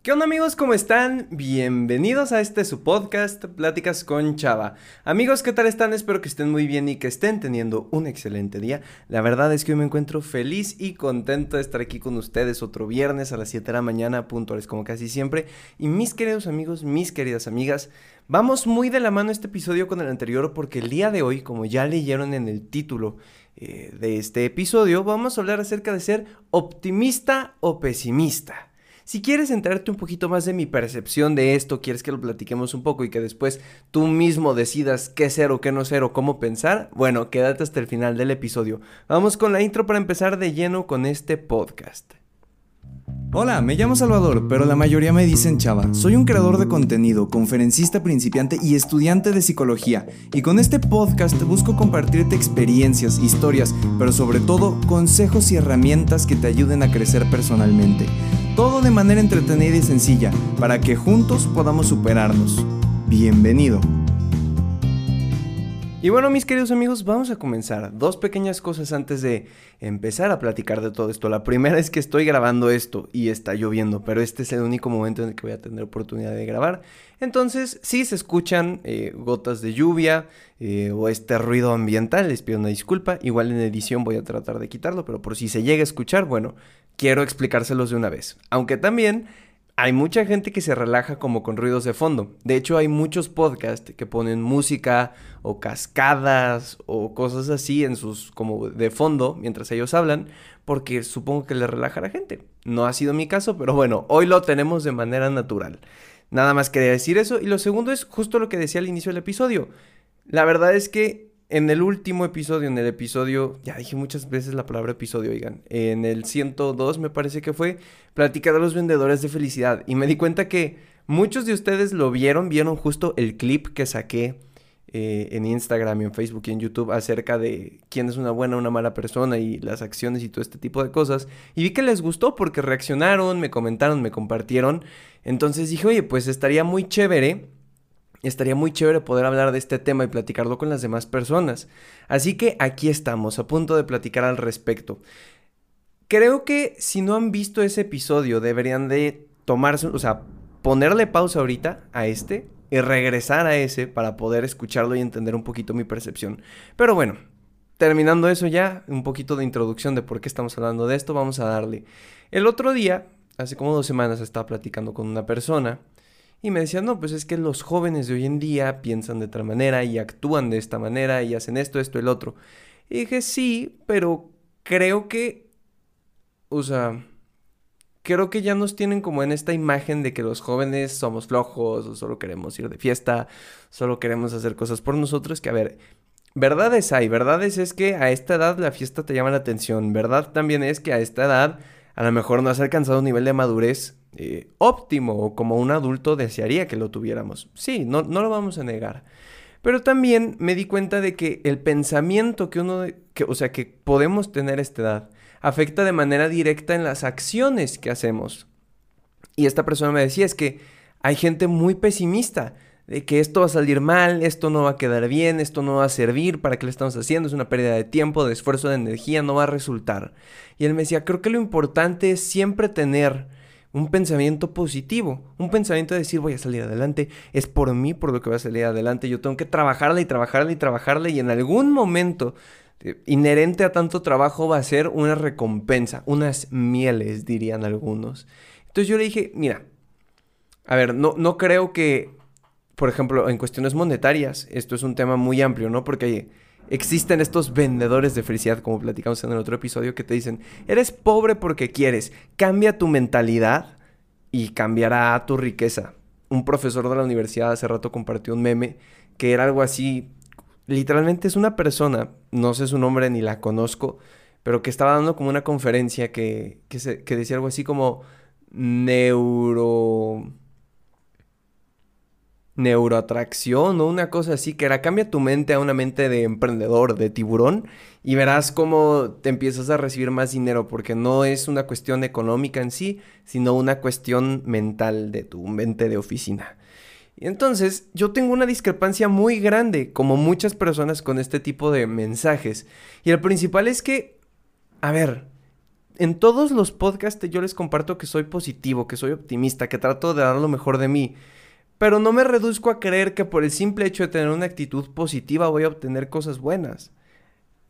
¿Qué onda amigos? ¿Cómo están? Bienvenidos a este su podcast, Pláticas con Chava. Amigos, ¿qué tal están? Espero que estén muy bien y que estén teniendo un excelente día. La verdad es que hoy me encuentro feliz y contento de estar aquí con ustedes otro viernes a las 7 de la mañana, puntuales como casi siempre. Y mis queridos amigos, mis queridas amigas, vamos muy de la mano este episodio con el anterior porque el día de hoy, como ya leyeron en el título eh, de este episodio, vamos a hablar acerca de ser optimista o pesimista. Si quieres enterarte un poquito más de mi percepción de esto, quieres que lo platiquemos un poco y que después tú mismo decidas qué ser o qué no ser o cómo pensar, bueno, quédate hasta el final del episodio. Vamos con la intro para empezar de lleno con este podcast. Hola, me llamo Salvador, pero la mayoría me dicen Chava. Soy un creador de contenido, conferencista principiante y estudiante de psicología. Y con este podcast busco compartirte experiencias, historias, pero sobre todo consejos y herramientas que te ayuden a crecer personalmente. Todo de manera entretenida y sencilla, para que juntos podamos superarnos. Bienvenido. Y bueno, mis queridos amigos, vamos a comenzar. Dos pequeñas cosas antes de empezar a platicar de todo esto. La primera es que estoy grabando esto y está lloviendo, pero este es el único momento en el que voy a tener oportunidad de grabar. Entonces, si se escuchan eh, gotas de lluvia eh, o este ruido ambiental, les pido una disculpa. Igual en edición voy a tratar de quitarlo, pero por si se llega a escuchar, bueno, quiero explicárselos de una vez. Aunque también hay mucha gente que se relaja como con ruidos de fondo. De hecho, hay muchos podcasts que ponen música o cascadas o cosas así en sus como de fondo mientras ellos hablan, porque supongo que les relaja a la gente. No ha sido mi caso, pero bueno, hoy lo tenemos de manera natural. Nada más quería decir eso. Y lo segundo es justo lo que decía al inicio del episodio. La verdad es que en el último episodio, en el episodio, ya dije muchas veces la palabra episodio, oigan, en el 102 me parece que fue, platicar a los vendedores de felicidad. Y me di cuenta que muchos de ustedes lo vieron, vieron justo el clip que saqué eh, en Instagram en Facebook y en YouTube acerca de quién es una buena o una mala persona y las acciones y todo este tipo de cosas. Y vi que les gustó porque reaccionaron, me comentaron, me compartieron. Entonces dije, oye, pues estaría muy chévere estaría muy chévere poder hablar de este tema y platicarlo con las demás personas. Así que aquí estamos, a punto de platicar al respecto. Creo que si no han visto ese episodio, deberían de tomarse, o sea, ponerle pausa ahorita a este y regresar a ese para poder escucharlo y entender un poquito mi percepción. Pero bueno, terminando eso ya, un poquito de introducción de por qué estamos hablando de esto, vamos a darle. El otro día, hace como dos semanas, estaba platicando con una persona y me decían, no, pues es que los jóvenes de hoy en día piensan de otra manera y actúan de esta manera y hacen esto, esto, el otro. Y dije, sí, pero creo que, o sea, creo que ya nos tienen como en esta imagen de que los jóvenes somos flojos o solo queremos ir de fiesta, solo queremos hacer cosas por nosotros, que a ver, verdades hay, verdades es que a esta edad la fiesta te llama la atención, verdad también es que a esta edad a lo mejor no has alcanzado un nivel de madurez eh, óptimo o como un adulto desearía que lo tuviéramos. Sí, no, no lo vamos a negar. Pero también me di cuenta de que el pensamiento que uno, o sea, que podemos tener a esta edad, afecta de manera directa en las acciones que hacemos. Y esta persona me decía, es que hay gente muy pesimista, de que esto va a salir mal, esto no va a quedar bien, esto no va a servir, para qué lo estamos haciendo, es una pérdida de tiempo, de esfuerzo, de energía, no va a resultar. Y él me decía, creo que lo importante es siempre tener un pensamiento positivo, un pensamiento de decir voy a salir adelante, es por mí por lo que voy a salir adelante, yo tengo que trabajarle y trabajarle y trabajarle y en algún momento eh, inherente a tanto trabajo va a ser una recompensa, unas mieles dirían algunos. Entonces yo le dije, mira, a ver, no, no creo que, por ejemplo, en cuestiones monetarias, esto es un tema muy amplio, ¿no? Porque existen estos vendedores de felicidad, como platicamos en el otro episodio, que te dicen, eres pobre porque quieres, cambia tu mentalidad y cambiará tu riqueza. Un profesor de la universidad hace rato compartió un meme que era algo así, literalmente es una persona, no sé su nombre ni la conozco, pero que estaba dando como una conferencia que, que, decía algo así como neuro neuroatracción o una cosa así, que era cambia tu mente a una mente de emprendedor, de tiburón, y verás cómo te empiezas a recibir más dinero, porque no es una cuestión económica en sí, sino una cuestión mental de tu mente de oficina. Y entonces yo tengo una discrepancia muy grande, como muchas personas con este tipo de mensajes. Y el principal es que, a ver, en todos los podcasts yo les comparto que soy positivo, que soy optimista, que trato de dar lo mejor de mí. Pero no me reduzco a creer que por el simple hecho de tener una actitud positiva voy a obtener cosas buenas.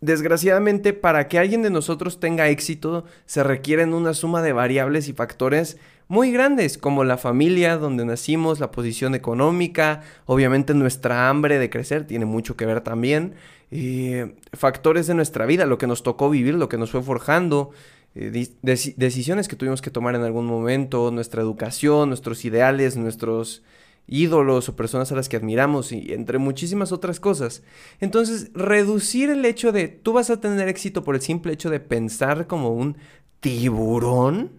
Desgraciadamente, para que alguien de nosotros tenga éxito, se requieren una suma de variables y factores muy grandes, como la familia donde nacimos, la posición económica, obviamente nuestra hambre de crecer tiene mucho que ver también, eh, factores de nuestra vida, lo que nos tocó vivir, lo que nos fue forjando, eh, decisiones que tuvimos que tomar en algún momento, nuestra educación, nuestros ideales, nuestros ídolos o personas a las que admiramos y entre muchísimas otras cosas. Entonces, reducir el hecho de tú vas a tener éxito por el simple hecho de pensar como un tiburón,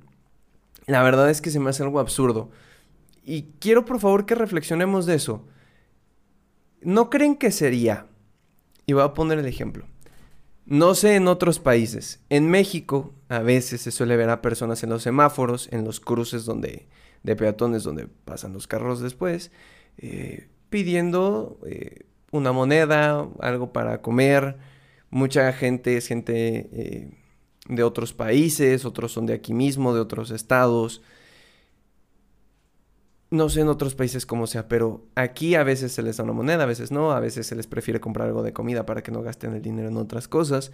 la verdad es que se me hace algo absurdo. Y quiero por favor que reflexionemos de eso. ¿No creen que sería? Y voy a poner el ejemplo. No sé en otros países. En México a veces se suele ver a personas en los semáforos, en los cruces donde de peatones donde pasan los carros después, eh, pidiendo eh, una moneda, algo para comer. Mucha gente es gente eh, de otros países, otros son de aquí mismo, de otros estados. No sé en otros países cómo sea, pero aquí a veces se les da una moneda, a veces no, a veces se les prefiere comprar algo de comida para que no gasten el dinero en otras cosas.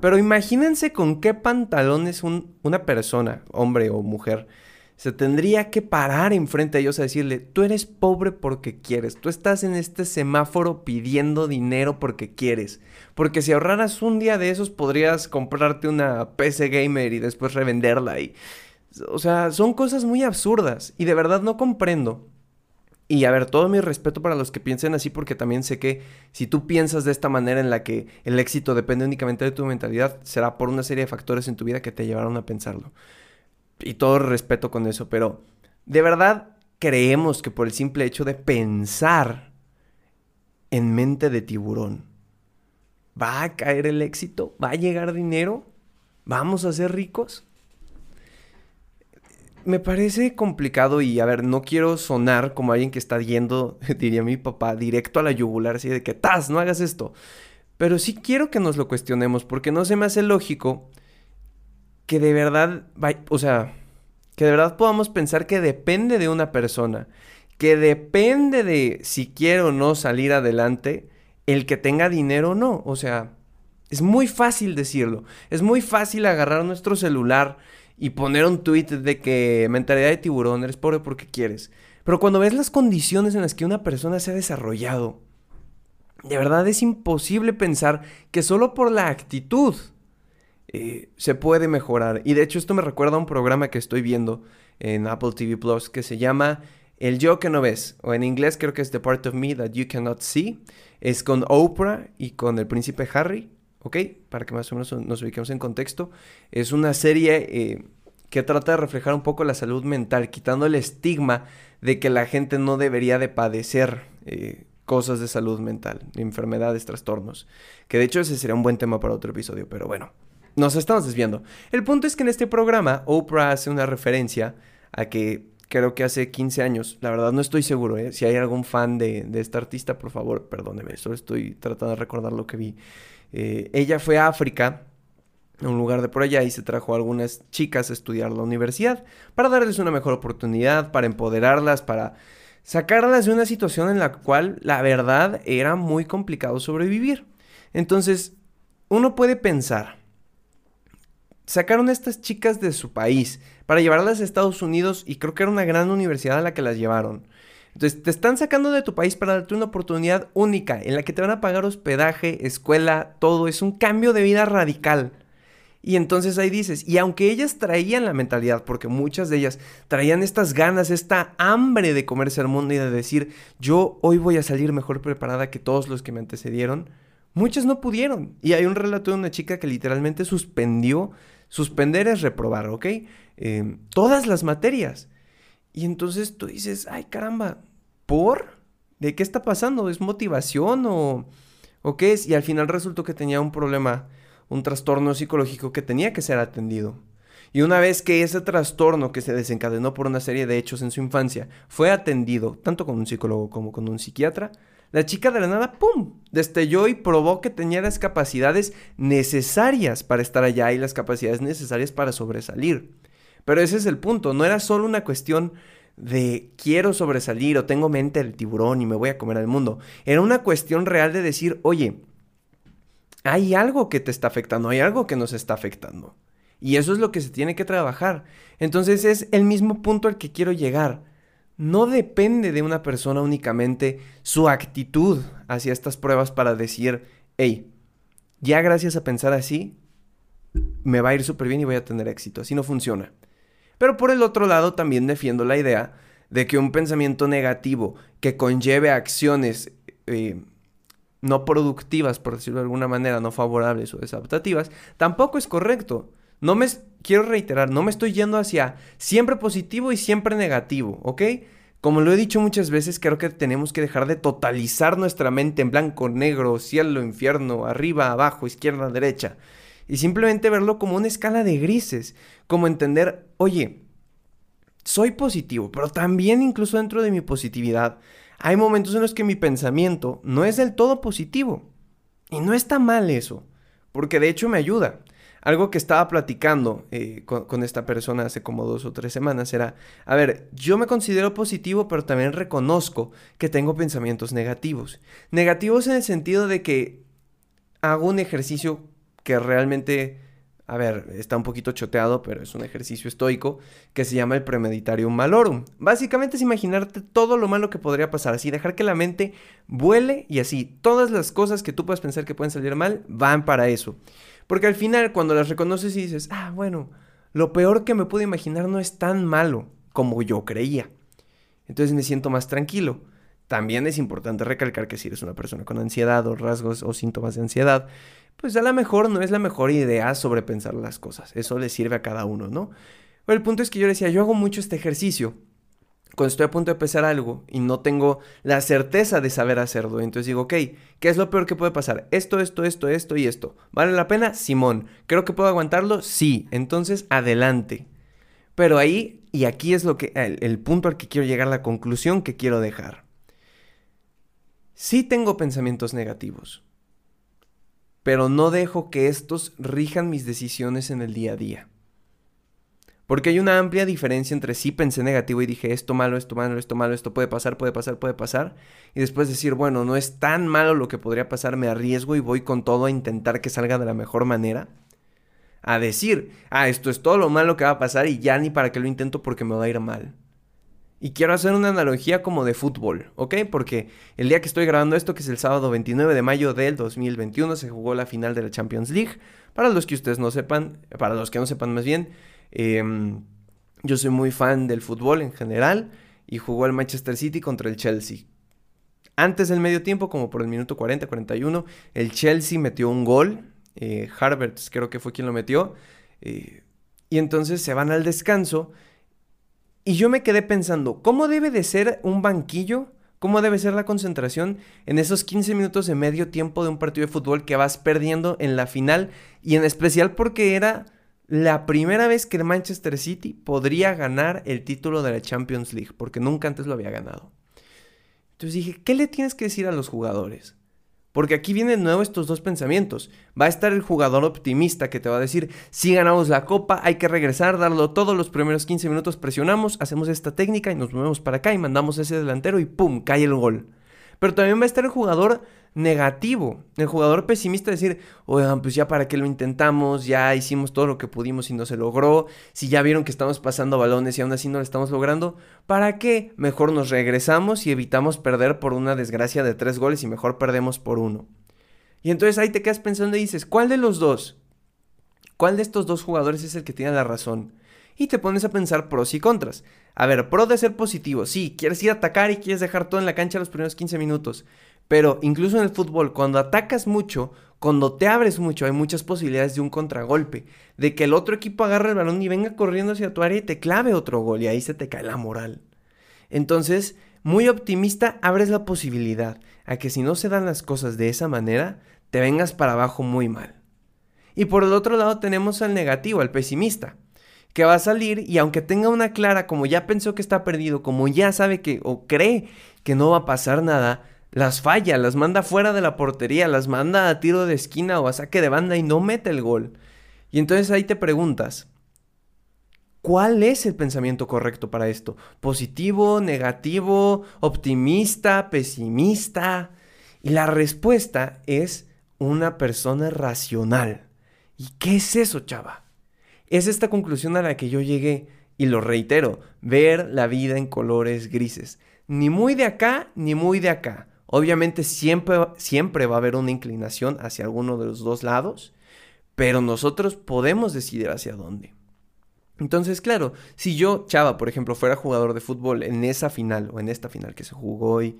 Pero imagínense con qué pantalones una persona, hombre o mujer, se tendría que parar enfrente a ellos a decirle, tú eres pobre porque quieres, tú estás en este semáforo pidiendo dinero porque quieres, porque si ahorraras un día de esos podrías comprarte una PC gamer y después revenderla y... O sea, son cosas muy absurdas y de verdad no comprendo. Y a ver, todo mi respeto para los que piensen así, porque también sé que si tú piensas de esta manera en la que el éxito depende únicamente de tu mentalidad, será por una serie de factores en tu vida que te llevaron a pensarlo y todo respeto con eso, pero de verdad creemos que por el simple hecho de pensar en mente de tiburón, ¿va a caer el éxito? ¿Va a llegar dinero? ¿Vamos a ser ricos? Me parece complicado y a ver, no quiero sonar como alguien que está yendo, diría mi papá, directo a la yugular, así de que, ¡tas! No hagas esto. Pero sí quiero que nos lo cuestionemos porque no se me hace lógico que de verdad, o sea, que de verdad podamos pensar que depende de una persona, que depende de si quiere o no salir adelante, el que tenga dinero o no. O sea, es muy fácil decirlo. Es muy fácil agarrar nuestro celular y poner un tweet de que mentalidad de tiburón, eres pobre porque quieres. Pero cuando ves las condiciones en las que una persona se ha desarrollado, de verdad es imposible pensar que solo por la actitud eh, se puede mejorar. Y de hecho esto me recuerda a un programa que estoy viendo en Apple TV Plus que se llama El yo que no ves, o en inglés creo que es The Part of Me That You Cannot See. Es con Oprah y con el príncipe Harry, ¿ok? Para que más o menos nos ubiquemos en contexto. Es una serie eh, que trata de reflejar un poco la salud mental, quitando el estigma de que la gente no debería de padecer eh, cosas de salud mental, enfermedades, trastornos. Que de hecho ese sería un buen tema para otro episodio, pero bueno. Nos estamos desviando. El punto es que en este programa Oprah hace una referencia a que creo que hace 15 años, la verdad no estoy seguro, ¿eh? si hay algún fan de, esta artista, por favor, perdóneme, solo estoy tratando de recordar lo que vi. Eh, ella fue a África, a un lugar de por allá, y se trajo a algunas chicas a estudiar la universidad para darles una mejor oportunidad, para empoderarlas, para sacarlas de una situación en la cual la verdad era muy complicado sobrevivir. Entonces, uno puede pensar, sacaron a estas chicas de su país para llevarlas a Estados Unidos y creo que era una gran universidad a la que las llevaron. Entonces te están sacando de tu país para darte una oportunidad única en la que te van a pagar hospedaje, escuela, todo. Es un cambio de vida radical. Y entonces ahí dices, y aunque ellas traían la mentalidad, porque muchas de ellas traían estas ganas, esta hambre de comerse el mundo y de decir, yo hoy voy a salir mejor preparada que todos los que me antecedieron, muchas no pudieron. Y hay un relato de una chica que literalmente suspendió Suspender es reprobar, ¿ok? Em, todas las materias. Y entonces tú dices, ay caramba, ¿por? ¿De qué está pasando? ¿Es motivación o, o qué es? Y al final resultó que tenía un problema, un trastorno psicológico que tenía que ser atendido. Y una vez que ese trastorno que se desencadenó por una serie de hechos en su infancia fue atendido, tanto con un psicólogo como con un psiquiatra, La chica de la nada, ¡pum!, destelló y probó que tenía las capacidades necesarias para estar allá y las capacidades necesarias para sobresalir. Pero ese es el punto, no era solo una cuestión de quiero sobresalir o tengo mente del tiburón y me voy a comer al mundo. Era una cuestión real de decir, oye, hay algo que te está afectando, hay algo que nos está afectando. Y eso es lo que se tiene que trabajar. Entonces es el mismo punto al que quiero llegar. No depende de una persona únicamente su actitud hacia estas pruebas para decir, hey, ya gracias a pensar así, me va a ir súper bien y voy a tener éxito. Así no funciona. Pero por el otro lado también defiendo la idea de que un pensamiento negativo que conlleve acciones eh, no productivas, por decirlo de alguna manera, no favorables o desadaptativas, tampoco es correcto. No me, quiero reiterar, no me estoy yendo hacia siempre positivo y siempre negativo, ¿ok? Como lo he dicho muchas veces, creo que tenemos que dejar de totalizar nuestra mente en blanco, negro, cielo, infierno, arriba, abajo, izquierda, derecha. Y simplemente verlo como una escala de grises. Como entender, oye, soy positivo, pero también incluso dentro de mi positividad hay momentos en los que mi pensamiento no es del todo positivo. Y no está mal eso, porque de hecho me ayuda. Algo que estaba platicando eh, con, esta persona hace como dos o tres semanas era, a ver, yo me considero positivo, pero también reconozco que tengo pensamientos negativos. Negativos en el sentido de que hago un ejercicio que realmente a ver, está un poquito choteado, pero es un ejercicio estoico que se llama el premeditarium malorum. Básicamente es imaginarte todo lo malo que podría pasar, así dejar que la mente vuele y así todas las cosas que tú puedas pensar que pueden salir mal van para eso. Porque al final cuando las reconoces y dices, ah, bueno, lo peor que me pude imaginar no es tan malo como yo creía. Entonces me siento más tranquilo. También es importante recalcar que si eres una persona con ansiedad o rasgos o síntomas de ansiedad, pues a lo mejor no es la mejor idea sobrepensar las cosas. Eso le sirve a cada uno, ¿no? Pero el punto es que yo decía, yo hago mucho este ejercicio cuando estoy a punto de pesar algo y no tengo la certeza de saber hacerlo. Entonces digo, ok, ¿qué es lo peor que puede pasar? Esto, esto, esto, esto y esto. ¿Vale la pena? Simón. ¿Creo que puedo aguantarlo? Sí. Entonces, adelante. Pero ahí, y aquí es lo que, el punto al que quiero llegar, la conclusión que quiero dejar. Sí tengo pensamientos negativos pero no dejo que estos rijan mis decisiones en el día a día. Porque hay una amplia diferencia entre sí pensé negativo y dije esto malo, esto malo, esto malo, esto puede pasar, puede pasar, puede pasar. Y después decir, bueno, no es tan malo lo que podría pasar, me arriesgo y voy con todo a intentar que salga de la mejor manera. A decir, ah, esto es todo lo malo que va a pasar y ya ni para qué lo intento porque me va a ir mal. Y quiero hacer una analogía como de fútbol, ¿ok? Porque el día que estoy grabando esto, que es el sábado 29 de mayo del 2021, se jugó la final de la Champions League. Para los que ustedes no sepan, para los que no sepan más bien, em, yo soy muy fan del fútbol en general y jugó el Manchester City contra el Chelsea. Antes del medio tiempo, como por el minuto 40-41, el Chelsea metió un gol. Eh, creo que fue quien lo metió. Eh, y entonces se van al descanso y yo me quedé pensando, ¿cómo debe de ser un banquillo? ¿Cómo debe ser la concentración en esos 15 minutos de medio tiempo de un partido de fútbol que vas perdiendo en la final? Y en especial porque era la primera vez que el Manchester City podría ganar el título de la Champions League, porque nunca antes lo había ganado. Entonces dije, ¿qué le tienes que decir a los jugadores? Porque aquí vienen de nuevo estos dos pensamientos. Va a estar el jugador optimista que te va a decir, si ganamos la copa, hay que regresar, darlo todos los primeros 15 minutos, presionamos, hacemos esta técnica y nos movemos para acá y mandamos ese delantero y ¡pum! cae el gol. Pero también va a estar el jugador negativo, el jugador pesimista decir, oigan, pues ya para qué lo intentamos, ya hicimos todo lo que pudimos y no se logró, si ya vieron que estamos pasando balones y aún así no lo estamos logrando, ¿para qué? Mejor nos regresamos y evitamos perder por una desgracia de tres goles y mejor perdemos por uno. Y entonces ahí te quedas pensando y dices, ¿cuál de los dos? ¿Cuál de estos dos jugadores es el que tiene la razón? Y te pones a pensar pros y contras. A ver, pro de ser positivo, sí, quieres ir a atacar y quieres dejar todo en la cancha los primeros 15 minutos. Pero incluso en el fútbol, cuando atacas mucho, cuando te abres mucho, hay muchas posibilidades de un contragolpe, de que el otro equipo agarre el balón y venga corriendo hacia tu área y te clave otro gol y ahí se te cae la moral. Entonces, muy optimista, abres la posibilidad a que si no se dan las cosas de esa manera, te vengas para abajo muy mal. Y por el otro lado tenemos al negativo, al pesimista, que va a salir y aunque tenga una clara, como ya pensó que está perdido, como ya sabe que o cree que no va a pasar nada, las falla, las manda fuera de la portería, las manda a tiro de esquina o a saque de banda y no mete el gol. Y entonces ahí te preguntas, ¿cuál es el pensamiento correcto para esto? ¿Positivo, negativo, optimista, pesimista? Y la respuesta es una persona racional. ¿Y qué es eso, chava? Es esta conclusión a la que yo llegué, y lo reitero, ver la vida en colores grises. Ni muy de acá, ni muy de acá. Obviamente siempre, siempre va a haber una inclinación hacia alguno de los dos lados, pero nosotros podemos decidir hacia dónde. Entonces, claro, si yo, Chava, por ejemplo, fuera jugador de fútbol en esa final o en esta final que se jugó hoy,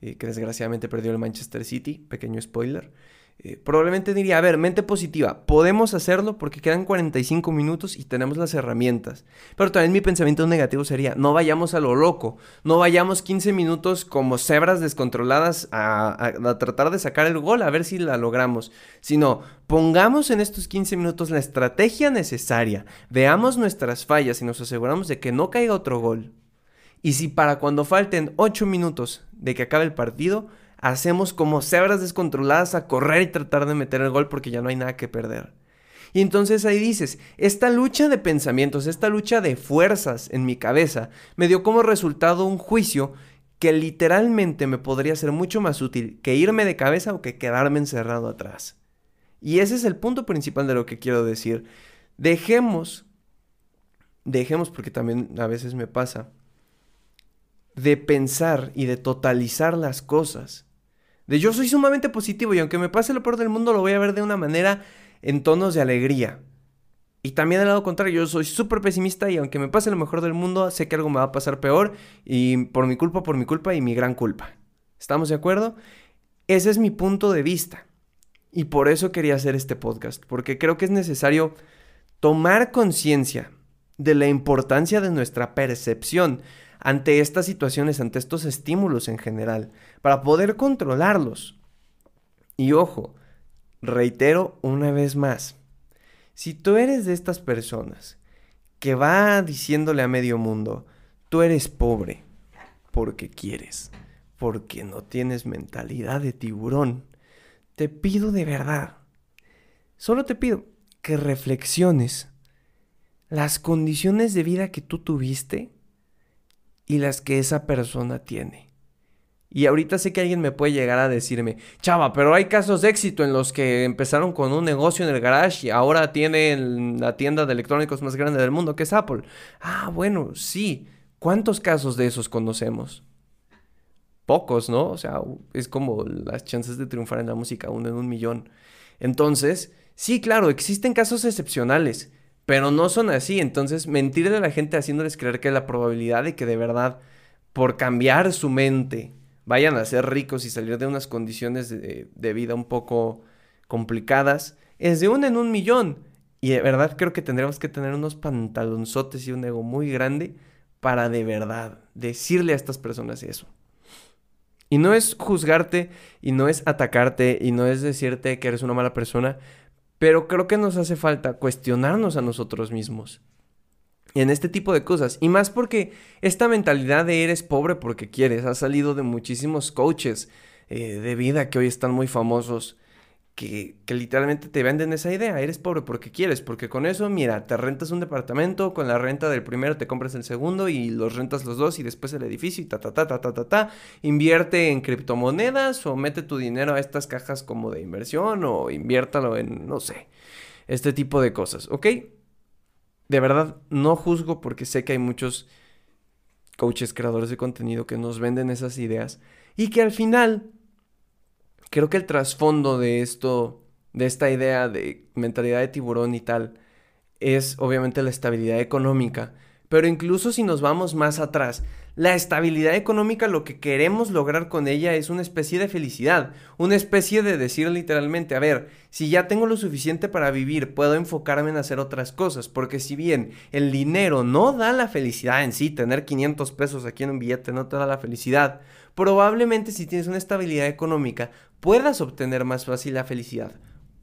eh, que desgraciadamente perdió el Manchester City, pequeño spoiler, eh, probablemente diría, a ver, mente positiva, podemos hacerlo porque quedan 45 minutos y tenemos las herramientas. Pero también mi pensamiento negativo sería, no vayamos a lo loco, no vayamos 15 minutos como cebras descontroladas a, a tratar de sacar el gol, a ver si la logramos, sino pongamos en estos 15 minutos la estrategia necesaria, veamos nuestras fallas y nos aseguramos de que no caiga otro gol. Y si para cuando falten 8 minutos de que acabe el partido, hacemos como cebras descontroladas a correr y tratar de meter el gol porque ya no hay nada que perder. Y entonces ahí dices, esta lucha de pensamientos, esta lucha de fuerzas en mi cabeza, me dio como resultado un juicio que literalmente me podría ser mucho más útil que irme de cabeza o que quedarme encerrado atrás. Y ese es el punto principal de lo que quiero decir. Dejemos, dejemos porque también a veces me pasa, de pensar y de totalizar las cosas de yo soy sumamente positivo y aunque me pase lo peor del mundo lo voy a ver de una manera en tonos de alegría. Y también del lado contrario, yo soy súper pesimista y aunque me pase lo mejor del mundo, sé que algo me va a pasar peor y por mi culpa, por mi culpa y mi gran culpa. ¿Estamos de acuerdo? Ese es mi punto de vista. Y por eso quería hacer este podcast, porque creo que es necesario tomar conciencia de la importancia de nuestra percepción ante estas situaciones, ante estos estímulos en general, para poder controlarlos. Y ojo, reitero una vez más, si tú eres de estas personas que va diciéndole a medio mundo, tú eres pobre porque quieres, porque no tienes mentalidad de tiburón, te pido de verdad, solo te pido que reflexiones las condiciones de vida que tú tuviste y las que esa persona tiene. Y ahorita sé que alguien me puede llegar a decirme, chava, pero hay casos de éxito en los que empezaron con un negocio en el garage y ahora tienen la tienda de electrónicos más grande del mundo, que es Apple. Ah, bueno, sí. ¿Cuántos casos de esos conocemos? Pocos, ¿no? O sea, es como las chances de triunfar en la música, uno en un millón. Entonces, sí, claro, existen casos excepcionales. Pero no son así, entonces mentirle a la gente haciéndoles creer que la probabilidad de que de verdad, por cambiar su mente, vayan a ser ricos y salir de unas condiciones de, vida un poco complicadas, es de uno en un millón. Y de verdad creo que tendríamos que tener unos pantalonzotes y un ego muy grande para de verdad decirle a estas personas eso. Y no es juzgarte, y no es atacarte, y no es decirte que eres una mala persona, pero creo que nos hace falta cuestionarnos a nosotros mismos en este tipo de cosas. Y más porque esta mentalidad de eres pobre porque quieres ha salido de muchísimos coaches eh, de vida que hoy están muy famosos que, literalmente te venden esa idea, eres pobre porque quieres, porque con eso, mira, te rentas un departamento, con la renta del primero te compras el segundo y los rentas los dos y después el edificio y ta, ta, ta, ta, ta, ta, ta, invierte en criptomonedas o mete tu dinero a estas cajas como de inversión o inviértalo en, no sé, este tipo de cosas, ¿ok? De verdad, no juzgo porque sé que hay muchos coaches, creadores de contenido que nos venden esas ideas y que al final creo que el trasfondo de esto, de esta idea de mentalidad de tiburón y tal, es obviamente la estabilidad económica. Pero incluso si nos vamos más atrás, la estabilidad económica lo que queremos lograr con ella es una especie de felicidad, una especie de decir literalmente, a ver, si ya tengo lo suficiente para vivir, puedo enfocarme en hacer otras cosas, porque si bien el dinero no da la felicidad en sí, tener 500 pesos aquí en un billete no te da la felicidad, probablemente si tienes una estabilidad económica puedas obtener más fácil la felicidad.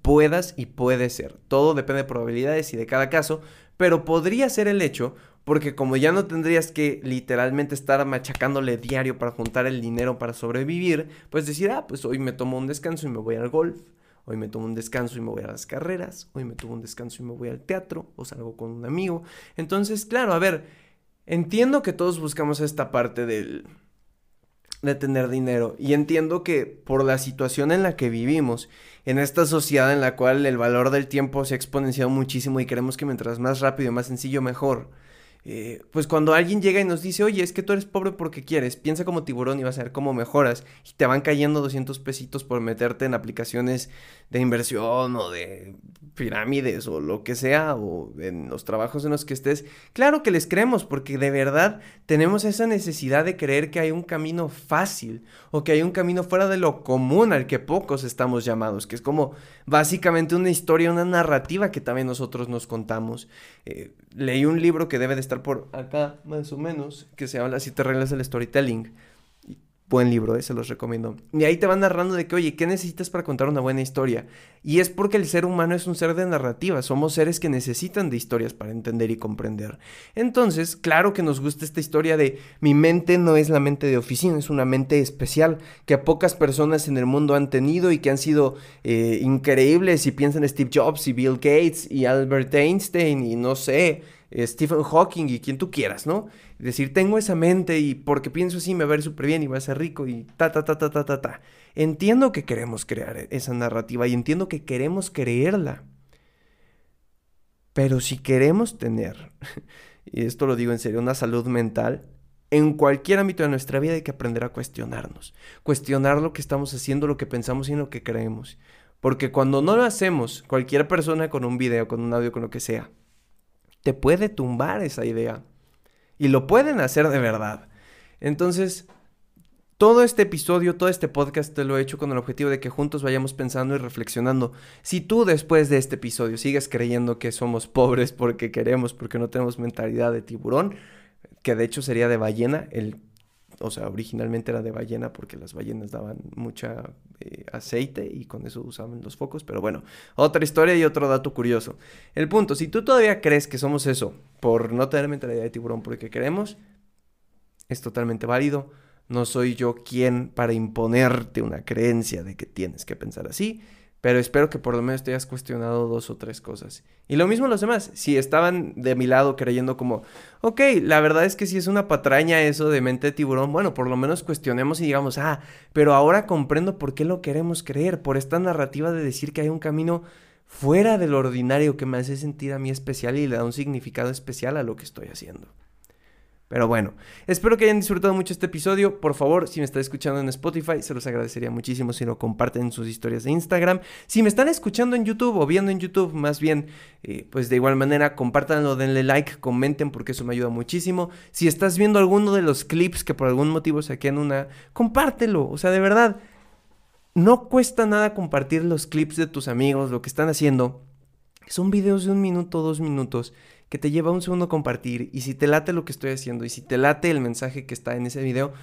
Puedas y puede ser. Todo depende de probabilidades y de cada caso, pero podría ser el hecho Porque como ya no tendrías que literalmente estar machacándole diario para juntar el dinero para sobrevivir, pues decir, ah, pues hoy me tomo un descanso y me voy al golf. Hoy me tomo un descanso y me voy a las carreras. Hoy me tomo un descanso y me voy al teatro o salgo con un amigo. Entonces, claro, a ver, entiendo que todos buscamos esta parte del de tener dinero. Y entiendo que por la situación en la que vivimos, en esta sociedad en la cual el valor del tiempo se ha exponenciado muchísimo y queremos que mientras más rápido y más sencillo mejor, eh, pues cuando alguien llega y nos dice, oye, es que tú eres pobre porque quieres, piensa como tiburón y vas a ver cómo mejoras. Y te van cayendo 200 pesitos por meterte en aplicaciones de inversión o de pirámides o lo que sea, o en los trabajos en los que estés. Claro que les creemos porque de verdad tenemos esa necesidad de creer que hay un camino fácil o que hay un camino fuera de lo común al que pocos estamos llamados, que es como básicamente una historia, una narrativa que también nosotros nos contamos. Eh, leí un libro que debe de estar por acá, más o menos, que se llama Las siete reglas del storytelling. Buen libro, eh, se los recomiendo. Y ahí te van narrando de que, oye, ¿qué necesitas para contar una buena historia? Y es porque el ser humano es un ser de narrativa, somos seres que necesitan de historias para entender y comprender. Entonces, claro que nos gusta esta historia de mi mente no es la mente de oficina, es una mente especial que pocas personas en el mundo han tenido y que han sido eh, increíbles. Y piensan en Steve Jobs y Bill Gates y Albert Einstein y no sé, Stephen Hawking y quien tú quieras, ¿no? Decir, tengo esa mente y porque pienso así me va a ver súper bien y va a ser rico y ta, ta, ta, ta, ta, ta, ta. Entiendo que queremos crear esa narrativa y entiendo que queremos creerla. Pero si queremos tener, y esto lo digo en serio, una salud mental, en cualquier ámbito de nuestra vida hay que aprender a cuestionarnos. Cuestionar lo que estamos haciendo, lo que pensamos y lo que creemos. Porque cuando no lo hacemos, cualquier persona con un video, con un audio, con lo que sea, te puede tumbar esa idea. Y lo pueden hacer de verdad. Entonces, todo este episodio, todo este podcast te lo he hecho con el objetivo de que juntos vayamos pensando y reflexionando. Si tú después de este episodio sigues creyendo que somos pobres porque queremos, porque no tenemos mentalidad de tiburón, que de hecho sería de ballena, el o sea, originalmente era de ballena porque las ballenas daban mucha eh, aceite y con eso usaban los focos, pero bueno, otra historia y otro dato curioso. El punto, si tú todavía crees que somos eso por no tener mentalidad de tiburón porque queremos, es totalmente válido. No soy yo quien para imponerte una creencia de que tienes que pensar así. Pero espero que por lo menos te hayas cuestionado dos o tres cosas. Y lo mismo los demás. Si estaban de mi lado creyendo como, ok, la verdad es que si es una patraña eso de mente de tiburón, bueno, por lo menos cuestionemos y digamos, ah, pero ahora comprendo por qué lo queremos creer, por esta narrativa de decir que hay un camino fuera del ordinario que me hace sentir a mí especial y le da un significado especial a lo que estoy haciendo. Pero bueno, espero que hayan disfrutado mucho este episodio. Por favor, si me están escuchando en Spotify, se los agradecería muchísimo si lo comparten en sus historias de Instagram. Si me están escuchando en YouTube o viendo en YouTube, más bien, eh, pues de igual manera, compártanlo, denle like, comenten porque eso me ayuda muchísimo. Si estás viendo alguno de los clips que por algún motivo en una, compártelo. O sea, de verdad, no cuesta nada compartir los clips de tus amigos, lo que están haciendo. Son videos de un minuto, dos minutos que te lleva un segundo compartir y si te late lo que estoy haciendo y si te late el mensaje que está en ese video,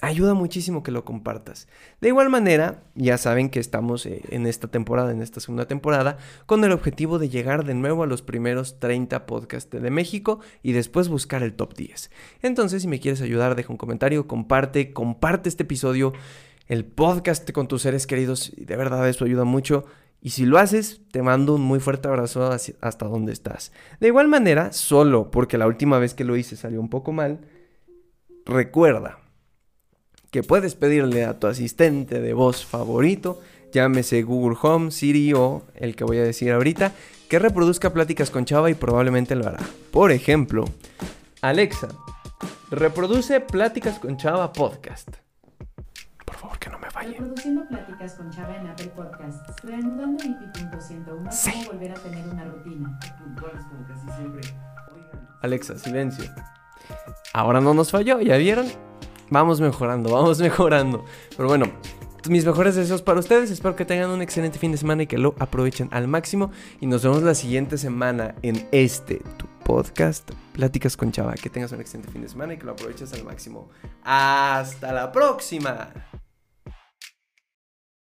ayuda muchísimo que lo compartas. De igual manera, ya saben que estamos eh, en esta temporada, en esta segunda temporada, con el objetivo de llegar de nuevo a los primeros 30 podcasts de México y después buscar el top 10. Entonces, si me quieres ayudar, deja un comentario, comparte, comparte este episodio, el podcast con tus seres queridos, de verdad eso ayuda mucho. Y si lo haces, te mando un muy fuerte abrazo hasta donde estás. De igual manera, solo porque la última vez que lo hice salió un poco mal, recuerda que puedes pedirle a tu asistente de voz favorito, llámese Google Home, Siri o el que voy a decir ahorita, que reproduzca pláticas con Chava y probablemente lo hará. Por ejemplo, Alexa, reproduce pláticas con Chava podcast. Reproduciendo pláticas con Chava en Apple Podcasts, reanudando mi punto 101, sí. cómo volver a tener una rutina. Puntuales como casi siempre. Alexa, silencio. Ahora no nos falló, ¿ya vieron? Vamos mejorando, vamos mejorando. Pero bueno, mis mejores deseos para ustedes. Espero que tengan un excelente fin de semana y que lo aprovechen al máximo. Y nos vemos la siguiente semana en este tu podcast, Pláticas con Chava. Que tengas un excelente fin de semana y que lo aproveches al máximo. Hasta la próxima.